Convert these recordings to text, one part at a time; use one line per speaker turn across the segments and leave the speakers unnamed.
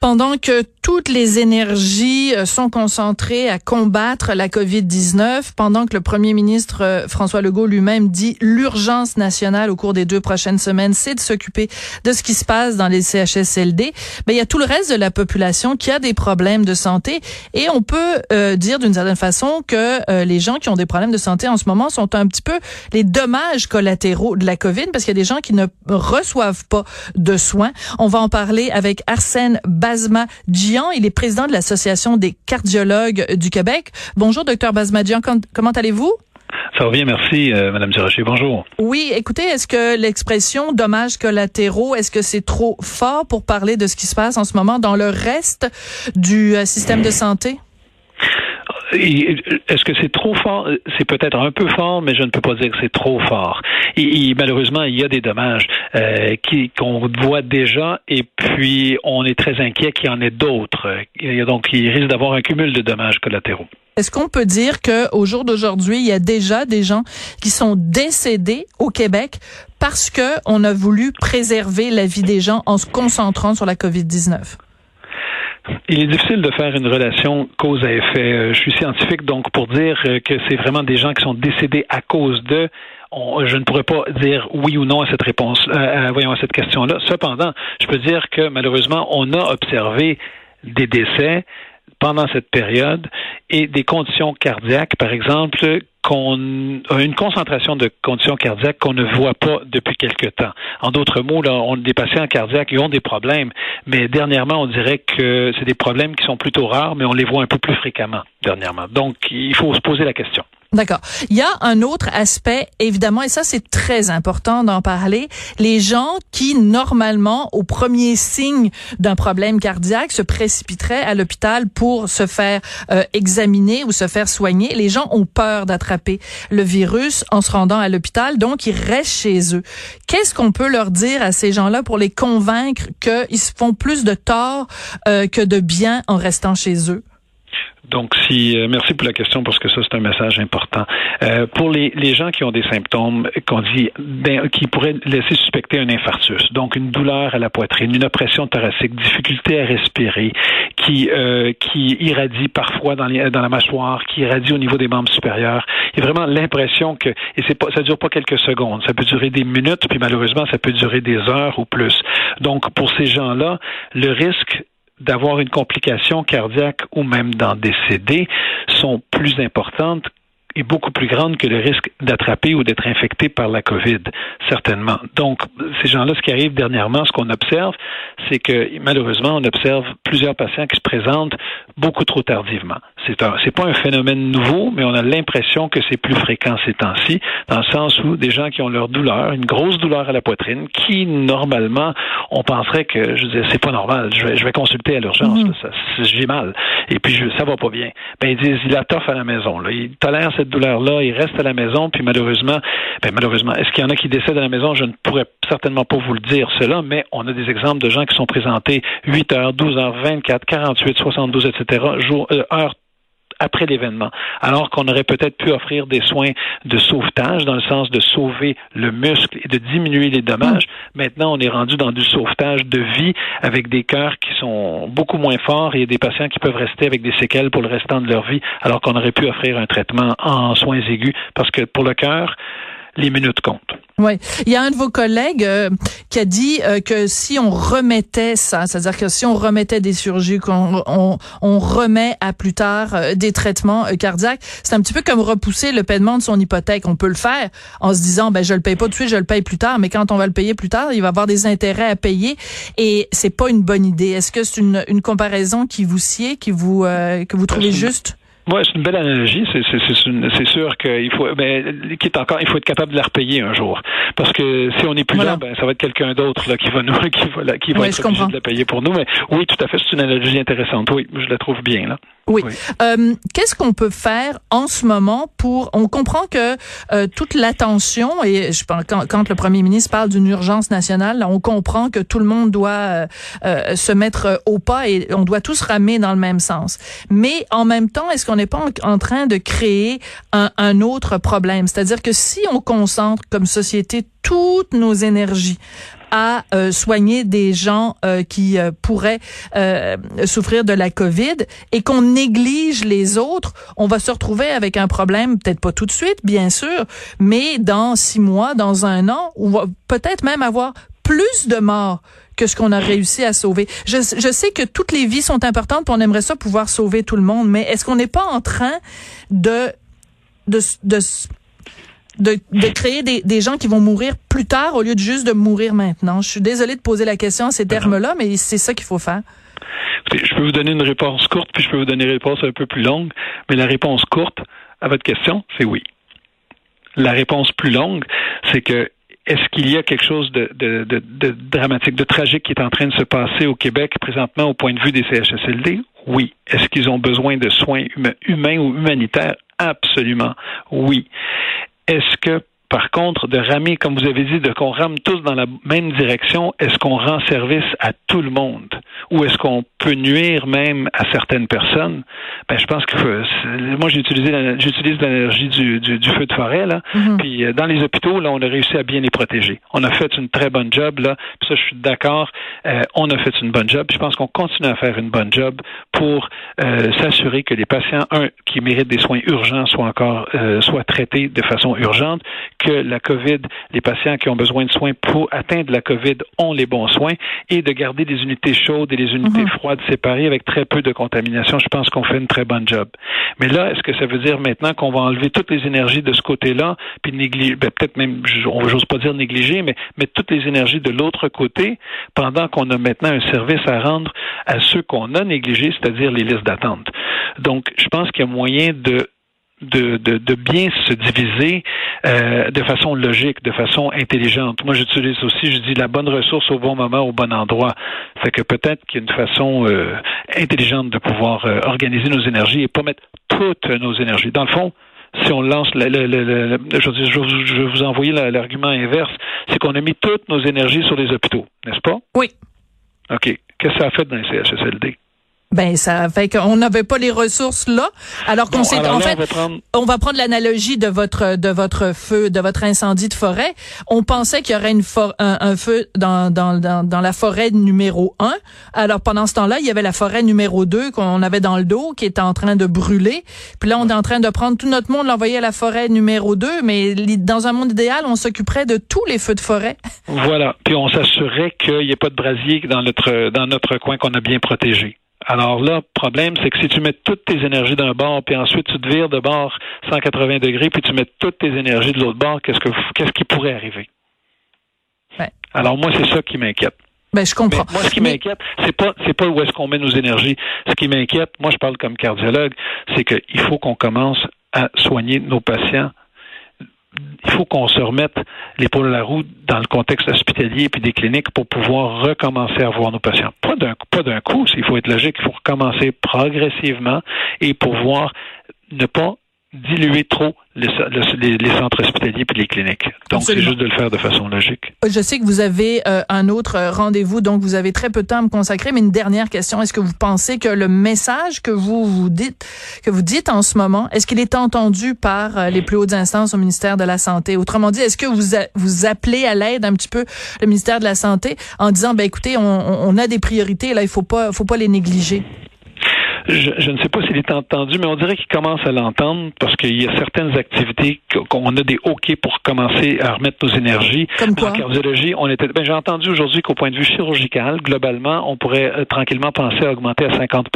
Pendant que toutes les énergies euh, sont concentrées à combattre la COVID-19, pendant que le premier ministre euh, François Legault lui-même dit l'urgence nationale au cours des deux prochaines semaines, c'est de s'occuper de ce qui se passe dans les CHSLD, ben, il y a tout le reste de la population qui a des problèmes de santé et on peut euh, dire d'une certaine façon que les gens qui ont des problèmes de santé en ce moment sont un petit peu les dommages collatéraux de la COVID parce qu'il y a des gens qui ne reçoivent pas de soins. On va en parler avec Arsène Gian. Il est président de l'Association des cardiologues du Québec. Bonjour, docteur Basma Gian. Comment allez-vous?
Ça va bien, merci, euh, Madame Durocher. Bonjour.
Oui, écoutez, est-ce que l'expression dommages collatéraux, est-ce que c'est trop fort pour parler de ce qui se passe en ce moment dans le reste du euh, système de santé?
Est-ce que c'est trop fort? C'est peut-être un peu fort, mais je ne peux pas dire que c'est trop fort. Malheureusement, il y a des dommages euh, qu'on voit déjà, et puis on est très inquiet qu'il y en ait d'autres. Donc, il risque d'avoir un cumul de dommages collatéraux.
Est-ce qu'on peut dire qu'au jour d'aujourd'hui, il y a déjà des gens qui sont décédés au Québec parce qu'on a voulu préserver la vie des gens en se concentrant sur la COVID-19?
Il est difficile de faire une relation cause à effet. Euh, je suis scientifique, donc pour dire euh, que c'est vraiment des gens qui sont décédés à cause de, je ne pourrais pas dire oui ou non à cette réponse, euh, voyons à cette question-là. Cependant, je peux dire que malheureusement, on a observé des décès pendant cette période et des conditions cardiaques, par exemple, qu'on a une concentration de conditions cardiaques qu'on ne voit pas depuis quelque temps. En d'autres mots, là, on des patients cardiaques qui ont des problèmes, mais dernièrement, on dirait que c'est des problèmes qui sont plutôt rares, mais on les voit un peu plus fréquemment dernièrement. Donc, il faut se poser la question.
D'accord. Il y a un autre aspect, évidemment, et ça c'est très important d'en parler. Les gens qui, normalement, au premier signe d'un problème cardiaque, se précipiteraient à l'hôpital pour se faire euh, examiner ou se faire soigner, les gens ont peur d'attraper le virus en se rendant à l'hôpital, donc ils restent chez eux. Qu'est-ce qu'on peut leur dire à ces gens-là pour les convaincre qu'ils se font plus de tort euh, que de bien en restant chez eux?
Donc, si euh, merci pour la question parce que ça c'est un message important. Euh, pour les, les, gens qui ont des symptômes qu'on dit ben, qui pourraient laisser suspecter un infarctus, donc une douleur à la poitrine, une oppression thoracique, difficulté à respirer, qui euh, qui irradie parfois dans, les, dans la mâchoire, qui irradie au niveau des membres supérieurs, il y a vraiment l'impression que et c'est pas ça dure pas quelques secondes, ça peut durer des minutes, puis malheureusement ça peut durer des heures ou plus. Donc pour ces gens-là, le risque d'avoir une complication cardiaque ou même d'en décéder sont plus importantes est beaucoup plus grande que le risque d'attraper ou d'être infecté par la COVID, certainement. Donc, ces gens-là, ce qui arrive dernièrement, ce qu'on observe, c'est que malheureusement, on observe plusieurs patients qui se présentent beaucoup trop tardivement. C'est un, c'est pas un phénomène nouveau, mais on a l'impression que c'est plus fréquent ces temps-ci, dans le sens où des gens qui ont leur douleur, une grosse douleur à la poitrine, qui normalement, on penserait que, je disais, c'est pas normal, je vais, je vais consulter à l'urgence, mm-hmm. j'ai mal, et puis je, ça va pas bien. Ben ils disent, il a toffe à la maison, là, il tolère cette douleur-là, il reste à la maison, puis malheureusement, ben malheureusement, est-ce qu'il y en a qui décèdent à la maison? Je ne pourrais certainement pas vous le dire cela, mais on a des exemples de gens qui sont présentés 8 heures, 12 heures, 24, 48, 72, etc., jour, euh, après l'événement, alors qu'on aurait peut-être pu offrir des soins de sauvetage dans le sens de sauver le muscle et de diminuer les dommages. Mm. Maintenant, on est rendu dans du sauvetage de vie avec des cœurs qui sont beaucoup moins forts et des patients qui peuvent rester avec des séquelles pour le restant de leur vie, alors qu'on aurait pu offrir un traitement en soins aigus parce que pour le cœur, les minutes comptent.
Oui, il y a un de vos collègues euh, qui a dit euh, que si on remettait ça, c'est-à-dire que si on remettait des chirurgies, qu'on on, on, remet à plus tard euh, des traitements cardiaques, c'est un petit peu comme repousser le paiement de son hypothèque. On peut le faire en se disant, ben je le paye pas tout de suite, je le paye plus tard, mais quand on va le payer plus tard, il va avoir des intérêts à payer et c'est pas une bonne idée. Est-ce que c'est une, une comparaison qui vous sied, qui vous que vous trouvez juste?
Oui, c'est une belle analogie. C'est sûr qu'il faut, ben, qui est encore, il faut être capable de la repayer un jour. Parce que si on n'est plus là, ben, ça va être quelqu'un d'autre là qui va nous, qui va, qui va être obligé de la payer pour nous. Mais oui, tout à fait, c'est une analogie intéressante. Oui, je la trouve bien là.
Oui. Euh, Qu'est-ce qu'on peut faire en ce moment pour On comprend que euh, toute l'attention et je pense quand, quand, le premier ministre parle d'une urgence nationale, on comprend que tout le monde doit euh se mettre au pas et on doit tous ramer dans le même sens. Mais en même temps, est-ce qu'on n'est pas en, train de créer un, un autre problème. C'est-à-dire que si on concentre comme société toutes nos énergies à euh, soigner des gens euh, qui euh, pourraient souffrir de la COVID et qu'on néglige les autres, on va se retrouver avec un problème, peut-être pas tout de suite, bien sûr, mais dans six mois, dans un an, on va peut-être même avoir plus de morts que ce qu'on a réussi à sauver. Je, je sais que toutes les vies sont importantes, on aimerait ça pouvoir sauver tout le monde, mais est-ce qu'on n'est pas en train de de, de de, de créer des, des, gens qui vont mourir plus tard au lieu de juste de mourir maintenant? Je suis désolée de poser la question à ces termes-là, mais c'est ça qu'il faut faire.
Je peux vous donner une réponse courte, puis je peux vous donner une réponse un peu plus longue, mais la réponse courte à votre question, c'est oui. La réponse plus longue, c'est que est-ce qu'il y a quelque chose de, dramatique, de tragique qui est en train de se passer au Québec présentement au point de vue des CHSLD? Oui. Est-ce qu'ils ont besoin de soins humains ou humanitaires? Absolument. Oui. Est-ce que par contre, de ramer, comme vous avez dit, de qu'on rame tous dans la même direction, est-ce qu'on rend service à tout le monde? Ou est-ce qu'on peut nuire même à certaines personnes? Ben, je pense que moi, j'ai utilisé j'utilise l'énergie du, du, feu de forêt, là. Mm-hmm. Puis euh, dans les hôpitaux, là, on a réussi à bien les protéger. On a fait une très bonne job, là. Puis ça, je suis d'accord. Euh, on a fait une bonne job. je pense qu'on continue à faire une bonne job pour euh, s'assurer que les patients, un, qui méritent des soins urgents soient encore, soient traités de façon urgente, que la COVID, les patients qui ont besoin de soins pour atteindre la COVID ont les bons soins et de garder des unités chaudes et des unités mhm. froides séparées avec très peu de contamination. Je pense qu'on fait une très bonne job. Mais là, est-ce que ça veut dire maintenant qu'on va enlever toutes les énergies de ce côté-là, puis négliger, ben, peut-être même, j'ose pas dire négliger, mais mettre toutes les énergies de l'autre côté pendant qu'on a maintenant un service à rendre à ceux qu'on a négligés, c'est-à-dire les listes d'attente. Donc, je pense qu'il y a moyen de de, de, de, bien se diviser euh, de façon logique, de façon intelligente. Moi, j'utilise aussi, je dis la bonne ressource au bon moment, au bon endroit. Fait que peut-être qu'il y a une façon euh, intelligente de pouvoir euh, organiser nos énergies et pas mettre toutes nos énergies. Dans le fond, si on lance, le, le, le, je, je, je, vais vous envoyer l'argument inverse, c'est qu'on a mis toutes nos énergies sur les hôpitaux, n'est-ce pas?
Oui.
OK. Qu'est-ce que ça a fait dans les CHSLD?
Ben ça fait qu'on n'avait pas les ressources là, alors qu'on s'est en fait on va prendre, l'analogie de votre de votre feu de votre incendie de forêt. On pensait qu'il y aurait une un, feu dans, dans, dans dans la forêt numéro un. Alors pendant ce temps-là, il y avait la forêt numéro 2 qu'on avait dans le dos qui était en train de brûler. Puis là on est en train de prendre tout notre monde l'envoyer à la forêt numéro 2, mais dans un monde idéal, on s'occuperait de tous les feux de forêt.
Voilà, puis on s'assurerait qu'il n'y ait pas de brasier dans notre dans notre coin qu'on a bien protégé. Alors là, le problème, c'est que si tu mets toutes tes énergies d'un bord, puis ensuite tu te vires de bord 180 degrés, puis tu mets toutes tes énergies de l'autre bord, qu'est-ce que qu'est-ce qui pourrait arriver? Alors moi, c'est ça qui m'inquiète.
Ben, je comprends.
moi, ce qui m'inquiète, c'est pas, c'est pas où est-ce qu'on met nos énergies. Ce qui m'inquiète, moi, je parle comme cardiologue, c'est qu'il faut qu'on commence à soigner nos patients il faut qu'on se remette l'épaule à la roue dans le contexte hospitalier et des cliniques pour pouvoir recommencer à voir nos patients. Pas d'un pas d'un coup, il faut être logique, il faut recommencer progressivement et pouvoir ne pas diluer trop les, centres hospitaliers puis les cliniques. Donc, c'est juste de le faire de façon logique.
Je sais que vous avez euh, un autre rendez-vous, donc vous avez très peu de temps à me consacrer, mais une dernière question. Est-ce que vous pensez que le message que vous, vous dites, que vous dites en ce moment, est-ce qu'il est entendu par euh, les plus hautes instances au ministère de la Santé? Autrement dit, est-ce que vous, vous appelez à l'aide un petit peu le ministère de la Santé en disant, ben écoutez, on, on a des priorités, là, il faut pas, faut pas les négliger?
Je, ne sais pas s'il est entendu, mais on dirait qu'il commence à l'entendre parce qu'il y a certaines activités qu'on a des OK pour commencer à remettre nos énergies.
Comme quoi? En
cardiologie, on était. Ben, j'ai entendu aujourd'hui qu'au point de vue chirurgical, globalement, on pourrait euh, tranquillement penser à augmenter à 50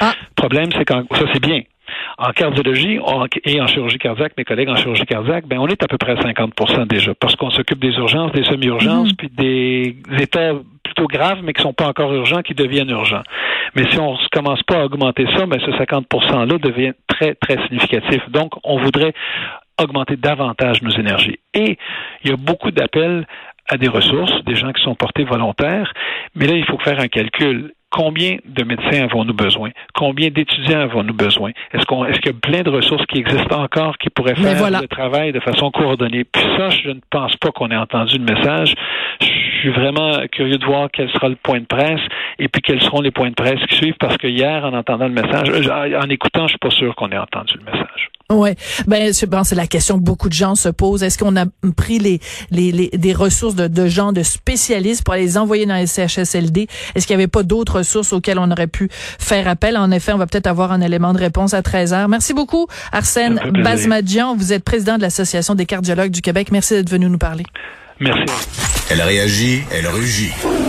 ah. Le problème, c'est quand ça c'est bien. En cardiologie et en chirurgie cardiaque, mes collègues en chirurgie cardiaque, ben on est à peu près à 50% déjà, parce qu'on s'occupe des urgences, des semi-urgences, mm-hmm. puis des états plutôt graves, mais qui sont pas encore urgents, qui deviennent urgents. Mais si on ne commence pas à augmenter ça, ben ce 50 %-là devient très, très significatif. Donc, on voudrait augmenter davantage nos énergies. Et il y a beaucoup d'appels à des ressources, des gens qui sont portés volontaires, mais là, il faut faire un calcul combien de médecins avons-nous besoin? Combien d'étudiants avons-nous besoin? Est-ce qu'on est-ce qu'il y a plein de ressources qui existent encore qui pourraient faire le travail de façon coordonnée? Puis ça, je ne pense pas qu'on ait entendu le message. Je suis vraiment curieux de voir quel sera le point de presse et puis quels seront les points de presse qui suivent parce que hier, en entendant le message, en écoutant, je suis pas sûr qu'on ait entendu le message.
Ouais, ben je c'est la question que beaucoup de gens se posent. Est-ce qu'on a pris les, les, les des ressources de, de, gens de spécialistes pour les envoyer dans les CHSLD Est-ce qu'il n'y avait pas d'autres ressources auxquelles on aurait pu faire appel? En effet, on va peut-être avoir un élément de réponse à 13 heures. Merci beaucoup, Arsène Bazmadjian. Vous êtes président de l'association des cardiologues du Québec. Merci d'être venu nous parler.
Merci.
Elle réagit, elle rugit.